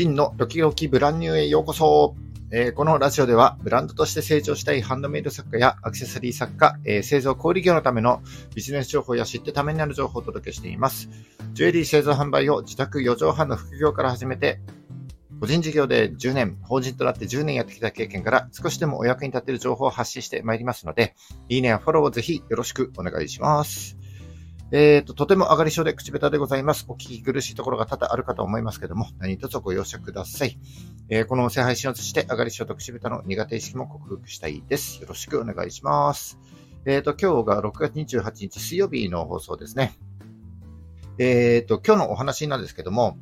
真のドキドキブランニューへようこそ。えーこのラジオでは、ブランドとして成長したいハンドメイド作家やアクセサリー作家、えー製造小売業のためのビジネス情報や知ってためになる情報をお届けしています。ジュエリー製造販売を自宅4畳半の副業から始めて、個人事業で10年、法人となって10年やってきた経験から少しでもお役に立てる情報を発信してまいりますので、いいねやフォローをぜひよろしくお願いします。えっ、と、とても上がり症で口下手でございます。お聞き苦しいところが多々あるかと思いますけども、何卒ご容赦ください。えーこの音声配信を通じて、上がり症と口下手の苦手意識も克服したいです。よろしくお願いします。えっ、と、今日が6月28日水曜日の放送ですね。えっ、と、今日のお話なんですけども、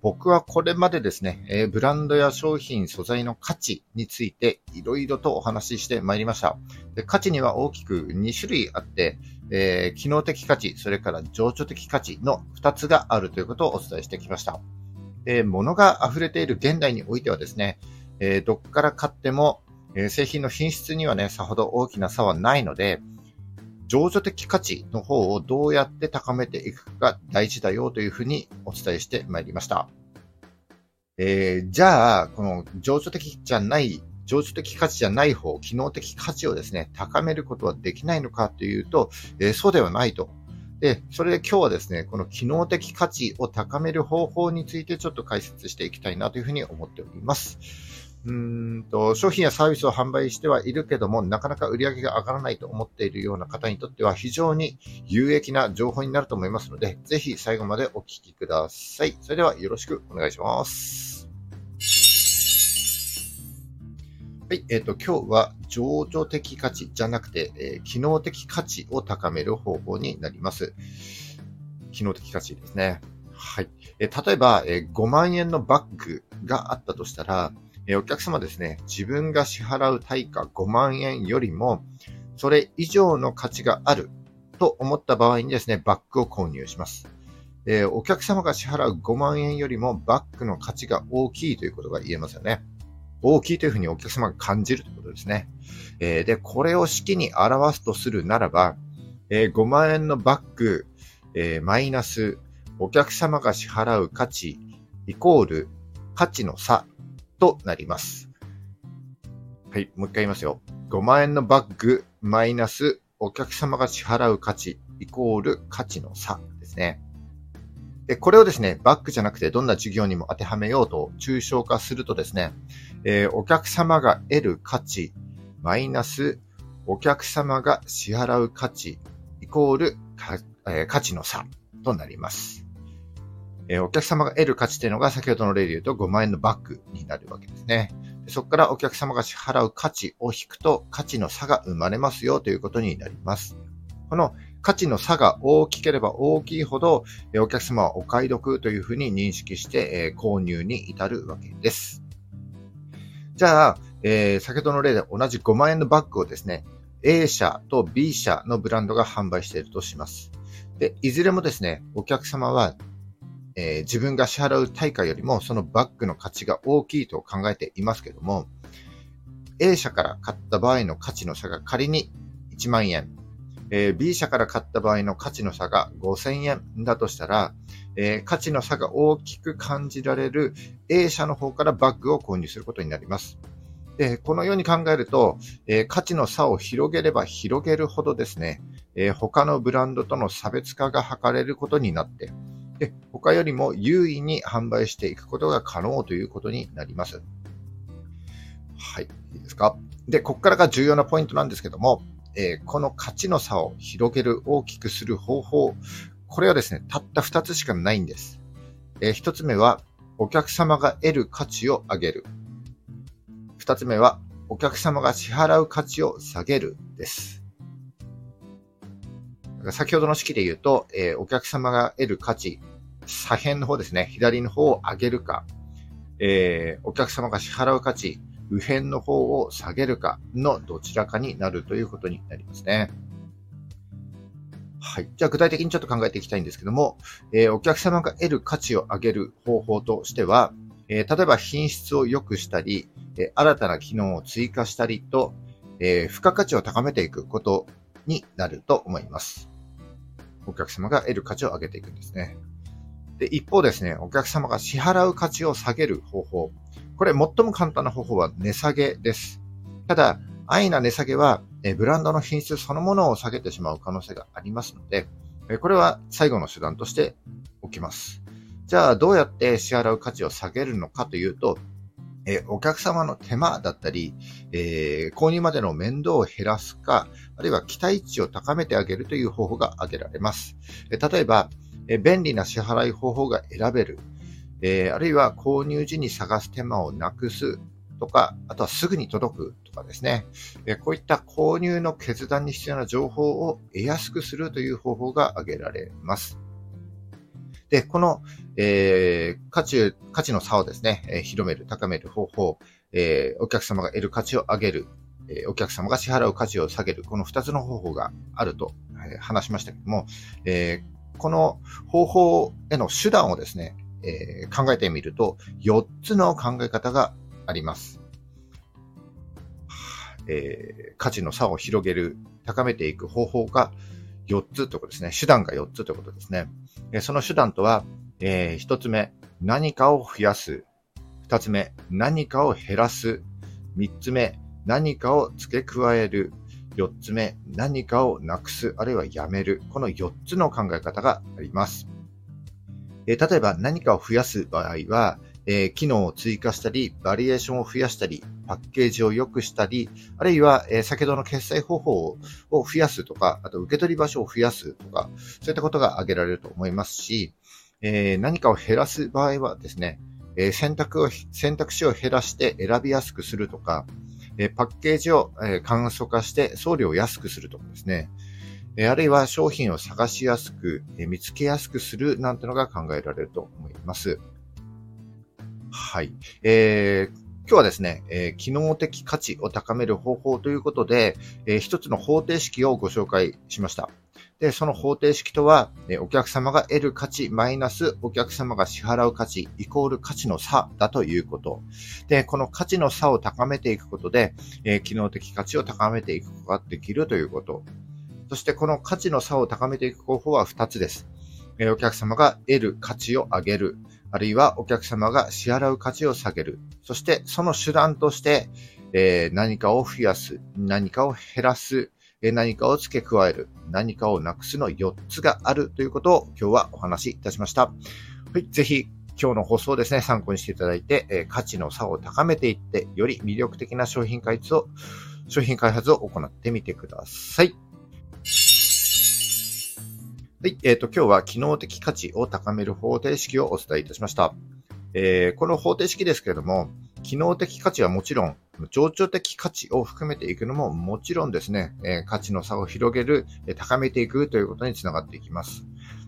僕はこれまでですね、えブランドや商品、素材の価値についていろいろとお話ししてまいりました。で価値には大きく2種類あって、えー機能的価値、それから情緒的価値の2つがあるということをお伝えしてきました。物が溢れている現代においてはですね、えーどっから買っても、え製品の品質にはね、さほど大きな差はないので、情緒的価値の方をどうやって高めていくかが大事だよというふうにお伝えしてまいりました。えーじゃあ、この情緒的じゃない、情緒的価値じゃない方、機能的価値をですね、高めることはできないのかというと、えーそうではないと。で、それで今日はですね、この機能的価値を高める方法についてちょっと解説していきたいなというふうに思っております。うんと、商品やサービスを販売してはいるけども、なかなか売り上げが上がらないと思っているような方にとっては非常に有益な情報になると思いますので、ぜひ最後までお聞きください。それではよろしくお願いします。はい、えっ、と、今日は情緒的価値じゃなくて、えー機能的価値を高める方法になります。機能的価値ですね。はい。えー例えば、えー5万円のバッグがあったとしたら、えお客様ですね、自分が支払う対価5万円よりも、それ以上の価値があると思った場合にですね、バッグを購入します。えお客様が支払う5万円よりもバッグの価値が大きいということが言えますよね。大きいというふうにお客様が感じるということですね。えで、これを式に表すとするならば、え5万円のバッグ、えマイナスお客様が支払う価値イコール価値の差となります。はい、もう一回言いますよ。5万円のバッグマイナスお客様が支払う価値イコール価値の差ですね。で、これをですね、バッグじゃなくてどんな事業にも当てはめようと抽象化するとですね、えーお客様が得る価値マイナスお客様が支払う価値イコールか、えー価値の差となります。えーお客様が得る価値というのが先ほどの例で言うと5万円のバッグになるわけですね。そこからお客様が支払う価値を引くと価値の差が生まれますよということになります。この価値の差が大きければ大きいほど、お客様はお買い得というふうに認識して、え購入に至るわけです。じゃあ、えー先ほどの例で同じ5万円のバッグをですね、A 社と B 社のブランドが販売しているとします。で、いずれもですね、お客様は、えー自分が支払う対価よりもそのバッグの価値が大きいと考えていますけども、A 社から買った場合の価値の差が仮に1万円、えー B 社から買った場合の価値の差が5000円だとしたら、えー価値の差が大きく感じられる A 社の方からバッグを購入することになります。で、このように考えると、えー価値の差を広げれば広げるほどですね、え他のブランドとの差別化が図れることになって、で他よりも優位に販売していくことが可能ということになります。はい、いいですか？で、ここからが重要なポイントなんですけども、えーこの価値の差を広げる、大きくする方法、これはですね、たった2つしかないんです。え1つ目は、お客様が得る価値を上げる。2つ目は、お客様が支払う価値を下げるです。先ほどの式で言うと、えーお客様が得る価値、左辺の方ですね、左の方を上げるか、えーお客様が支払う価値、右辺の方を下げるかのどちらかになるということになりますね。はい。じゃあ具体的にちょっと考えていきたいんですけども、えーお客様が得る価値を上げる方法としては、えー例えば品質を良くしたり、えー新たな機能を追加したりと、えー付加価値を高めていくことになると思います。お客様が得る価値を上げていくんですね。で、一方ですね、お客様が支払う価値を下げる方法。これ最も簡単な方法は値下げです。ただ、安易な値下げは、ブランドの品質そのものを下げてしまう可能性がありますので、これは最後の手段としておきます。じゃあ、どうやって支払う価値を下げるのかというと、えお客様の手間だったり、えー、購入までの面倒を減らすか、あるいは期待値を高めてあげるという方法が挙げられます。え例えば、え便利な支払い方法が選べる、えー、あるいは購入時に探す手間をなくすとか、あとはすぐに届くとかですね、えこういった購入の決断に必要な情報を得やすくするという方法が挙げられます。で、この、えー、価値、価値の差をですね、えー、広める、高める方法、えー、お客様が得る価値を上げる、えお客様が支払う価値を下げる、この2つの方法があると、え話しましたけども、えこの方法への手段をですね、え考えてみると、4つの考え方があります。え価値の差を広げる、高めていく方法が4つということですね。手段が4つということですね。その手段とは、えー、1つ目、何かを増やす。2つ目、何かを減らす。3つ目、何かを付け加える。4つ目、何かをなくす、あるいはやめる。この4つの考え方があります。え、例えば何かを増やす場合は、えー、機能を追加したり、バリエーションを増やしたり、パッケージを良くしたり、あるいは、えー、先ほどの決済方法を増やすとか、あと受け取り場所を増やすとか、そういったことが挙げられると思いますし、えー、何かを減らす場合はですね、え選択を、選択肢を減らして選びやすくするとか、えパッケージを、え簡素化して送料を安くするとかですね、えあるいは商品を探しやすく、え見つけやすくするなんてのが考えられると思います。はい。えー、今日はですね、えー、機能的価値を高める方法ということで、えー、一つの方程式をご紹介しました。で、その方程式とは、えお客様が得る価値マイナスお客様が支払う価値イコール価値の差だということ。で、この価値の差を高めていくことで、え機能的価値を高めていくことができるということ。そしてこの価値の差を高めていく方法は2つです。えお客様が得る価値を上げる。あるいはお客様が支払う価値を下げる。そしてその手段として、えー、何かを増やす、何かを減らす、えー、何かを付け加える、何かをなくすの4つがあるということを今日はお話しいたしました。はい、ぜひ今日の放送ですね、参考にしていただいて、えー、価値の差を高めていって、より魅力的な商品開発を、商品開発を行ってみてください。はい。えっ、ー、と、今日は機能的価値を高める方程式をお伝えいたしました。えー、この方程式ですけれども、機能的価値はもちろん、情緒的価値を含めていくのももちろんですね、え、価値の差を広げる、え高めていくということにつながっていきます。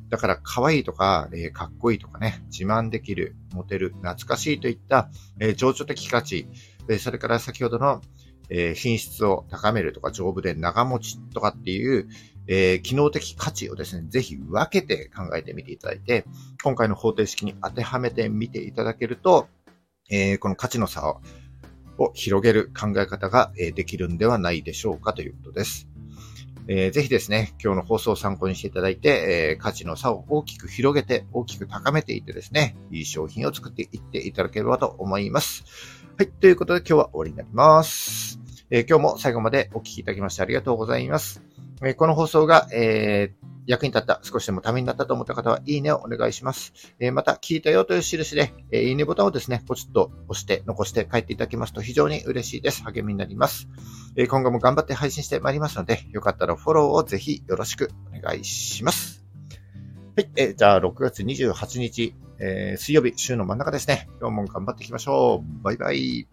だから、可愛いとか、え、かっこいいとかね、自慢できる、モテる、懐かしいといった、え、情緒的価値、えそれから先ほどの、え品質を高めるとか、丈夫で長持ちとかっていう、えー、機能的価値をですね、ぜひ分けて考えてみていただいて、今回の方程式に当てはめてみていただけると、えー、この価値の差をを広げる考え方が、えできるんではないでしょうかということです。えー、ぜひですね、今日の放送を参考にしていただいて、えー、価値の差を大きく広げて、大きく高めていってですね、いい商品を作っていっていただければと思います。はい、ということで今日は終わりになります。えー、今日も最後までお聞きいただきましてありがとうございます。えこの放送が、えー、役に立った、少しでもためになったと思った方は、いいねをお願いします。えー、また、聞いたよという印で、えー、いいねボタンをですね、ポチッと押して、残して帰っていただけますと非常に嬉しいです。励みになります。え今後も頑張って配信してまいりますので、よかったらフォローをぜひよろしくお願いします。はい、えじゃあ、6月28日、え水曜日、週の真ん中ですね。今日も頑張っていきましょう。バイバイ。